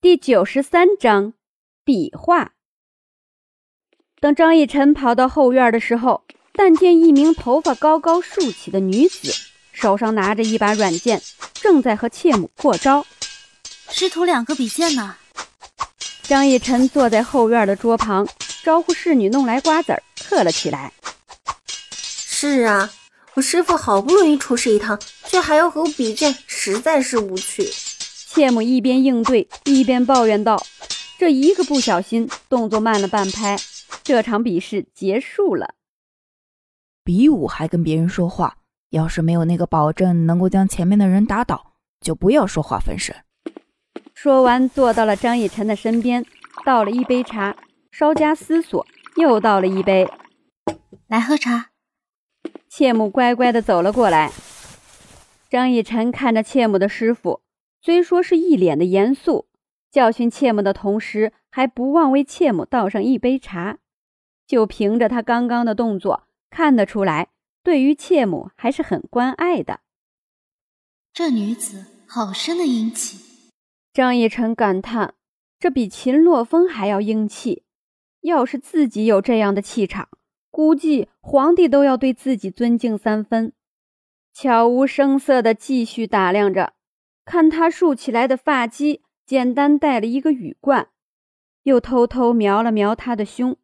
第九十三章，比划。等张逸晨跑到后院的时候，但见一名头发高高竖起的女子，手上拿着一把软剑，正在和妾母过招。师徒两个比剑呢。张逸晨坐在后院的桌旁，招呼侍女弄来瓜子儿，嗑了起来。是啊，我师傅好不容易出师一趟，却还要和我比剑，实在是无趣。妾母一边应对一边抱怨道：“这一个不小心，动作慢了半拍，这场比试结束了。比武还跟别人说话，要是没有那个保证能够将前面的人打倒，就不要说话分神。”说完，坐到了张逸晨的身边，倒了一杯茶，稍加思索，又倒了一杯，来喝茶。切母乖乖的走了过来。张逸晨看着切母的师傅。虽说是一脸的严肃，教训妾母的同时，还不忘为妾母倒上一杯茶。就凭着他刚刚的动作，看得出来，对于妾母还是很关爱的。这女子好生的英气，张逸晨感叹：这比秦洛风还要英气。要是自己有这样的气场，估计皇帝都要对自己尊敬三分。悄无声色地继续打量着。看他竖起来的发髻，简单戴了一个羽冠，又偷偷瞄了瞄他的胸，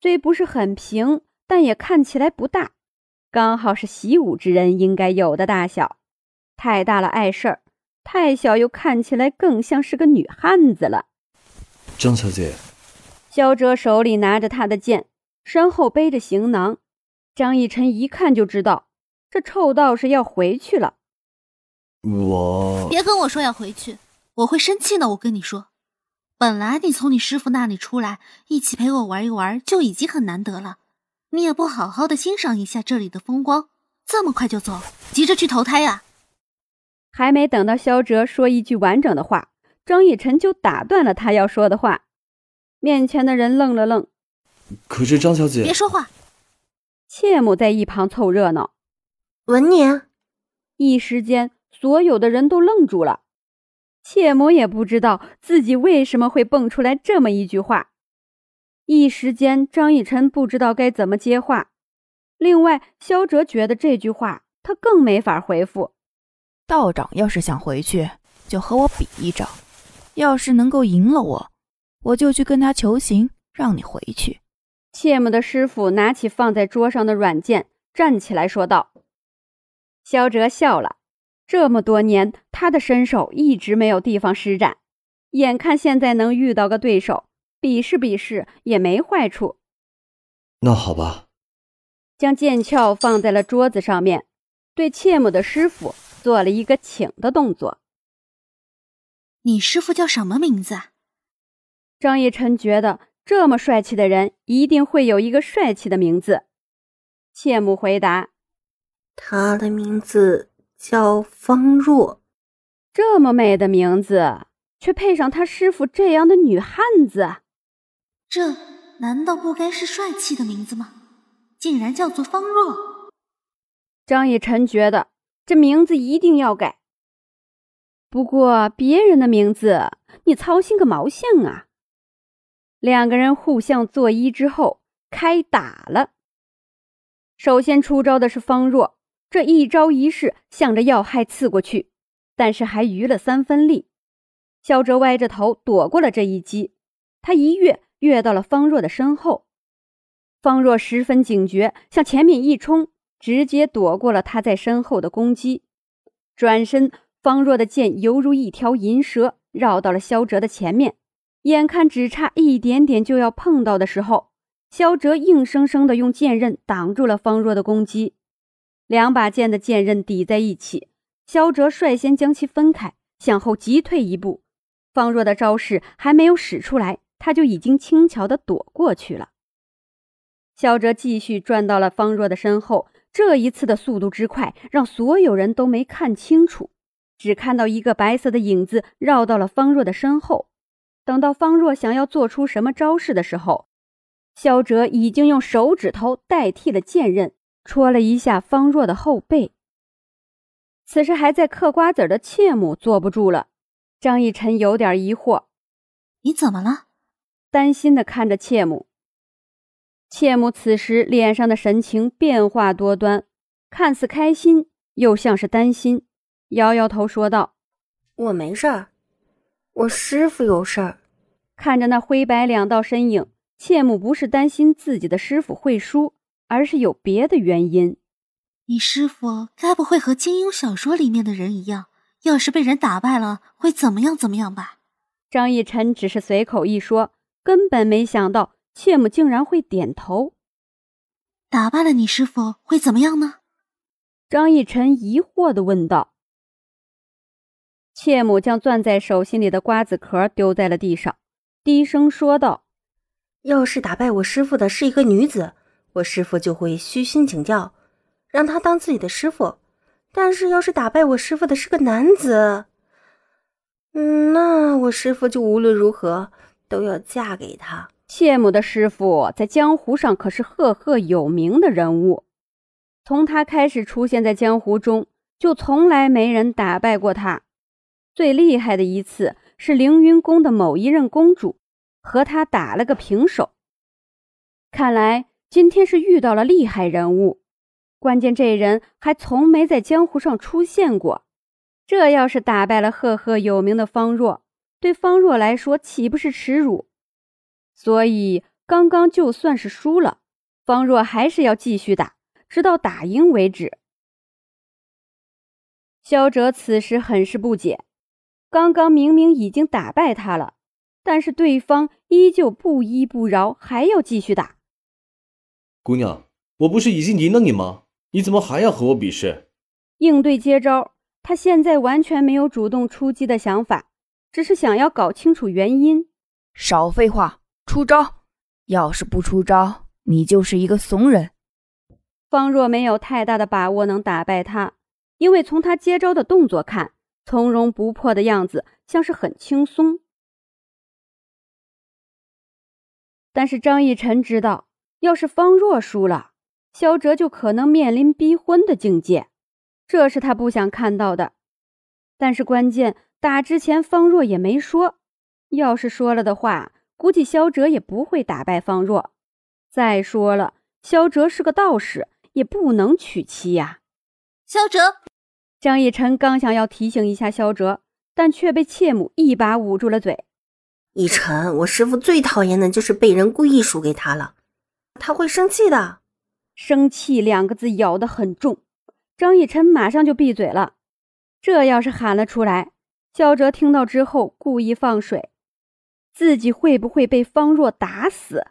虽不是很平，但也看起来不大，刚好是习武之人应该有的大小。太大了碍事儿，太小又看起来更像是个女汉子了。张小姐，萧哲手里拿着他的剑，身后背着行囊，张逸晨一看就知道，这臭道士要回去了。我别跟我说要回去，我会生气的。我跟你说，本来你从你师傅那里出来，一起陪我玩一玩就已经很难得了，你也不好好的欣赏一下这里的风光，这么快就走，急着去投胎呀？还没等到萧哲说一句完整的话，张逸晨就打断了他要说的话。面前的人愣了愣，可是张小姐，别说话。切母在一旁凑热闹，文宁，一时间。所有的人都愣住了，妾母也不知道自己为什么会蹦出来这么一句话。一时间，张逸晨不知道该怎么接话。另外，萧哲觉得这句话他更没法回复。道长要是想回去，就和我比一招，要是能够赢了我，我就去跟他求情，让你回去。妾母的师傅拿起放在桌上的软剑，站起来说道。萧哲笑了。这么多年，他的身手一直没有地方施展，眼看现在能遇到个对手，比试比试也没坏处。那好吧，将剑鞘放在了桌子上面，对切姆的师傅做了一个请的动作。你师傅叫什么名字？张逸晨觉得这么帅气的人一定会有一个帅气的名字。切姆回答：“他的名字。”叫方若，这么美的名字，却配上他师傅这样的女汉子，这难道不该是帅气的名字吗？竟然叫做方若。张以晨觉得这名字一定要改。不过别人的名字，你操心个毛线啊！两个人互相作揖之后，开打了。首先出招的是方若。这一招一式向着要害刺过去，但是还余了三分力。萧哲歪着头躲过了这一击，他一跃跃到了方若的身后。方若十分警觉，向前面一冲，直接躲过了他在身后的攻击。转身，方若的剑犹如一条银蛇，绕到了萧哲的前面。眼看只差一点点就要碰到的时候，萧哲硬生生的用剑刃挡住了方若的攻击。两把剑的剑刃抵在一起，萧哲率先将其分开，向后急退一步。方若的招式还没有使出来，他就已经轻巧地躲过去了。萧哲继续转到了方若的身后，这一次的速度之快，让所有人都没看清楚，只看到一个白色的影子绕到了方若的身后。等到方若想要做出什么招式的时候，萧哲已经用手指头代替了剑刃。戳了一下方若的后背。此时还在嗑瓜子的妾母坐不住了。张逸晨有点疑惑，你怎么了？担心的看着切姆。切姆此时脸上的神情变化多端，看似开心，又像是担心，摇摇头说道：“我没事儿，我师傅有事儿。”看着那灰白两道身影，切姆不是担心自己的师傅会输，而是有别的原因。你师傅该不会和金庸小说里面的人一样，要是被人打败了会怎么样怎么样吧？张逸晨只是随口一说，根本没想到。切母竟然会点头。打败了你师傅会怎么样呢？张逸晨疑惑的问道。切母将攥在手心里的瓜子壳丢在了地上，低声说道：“要是打败我师傅的是一个女子，我师傅就会虚心请教，让他当自己的师傅；但是要是打败我师傅的是个男子，嗯，那我师傅就无论如何都要嫁给他。”谢母的师傅在江湖上可是赫赫有名的人物，从他开始出现在江湖中，就从来没人打败过他。最厉害的一次是凌云宫的某一任公主和他打了个平手。看来今天是遇到了厉害人物，关键这人还从没在江湖上出现过。这要是打败了赫赫有名的方若，对方若来说岂不是耻辱？所以，刚刚就算是输了，方若还是要继续打，直到打赢为止。萧哲此时很是不解，刚刚明明已经打败他了，但是对方依旧不依不饶，还要继续打。姑娘，我不是已经赢了你吗？你怎么还要和我比试？应对接招，他现在完全没有主动出击的想法，只是想要搞清楚原因。少废话。出招！要是不出招，你就是一个怂人。方若没有太大的把握能打败他，因为从他接招的动作看，从容不迫的样子像是很轻松。但是张逸晨知道，要是方若输了，萧哲就可能面临逼婚的境界，这是他不想看到的。但是关键打之前，方若也没说，要是说了的话。估计萧哲也不会打败方若。再说了，萧哲是个道士，也不能娶妻呀。萧哲，张逸晨刚想要提醒一下萧哲，但却被切母一把捂住了嘴。逸晨，我师傅最讨厌的就是被人故意输给他了，他会生气的。生气两个字咬得很重，张逸晨马上就闭嘴了。这要是喊了出来，肖哲听到之后故意放水。自己会不会被方若打死？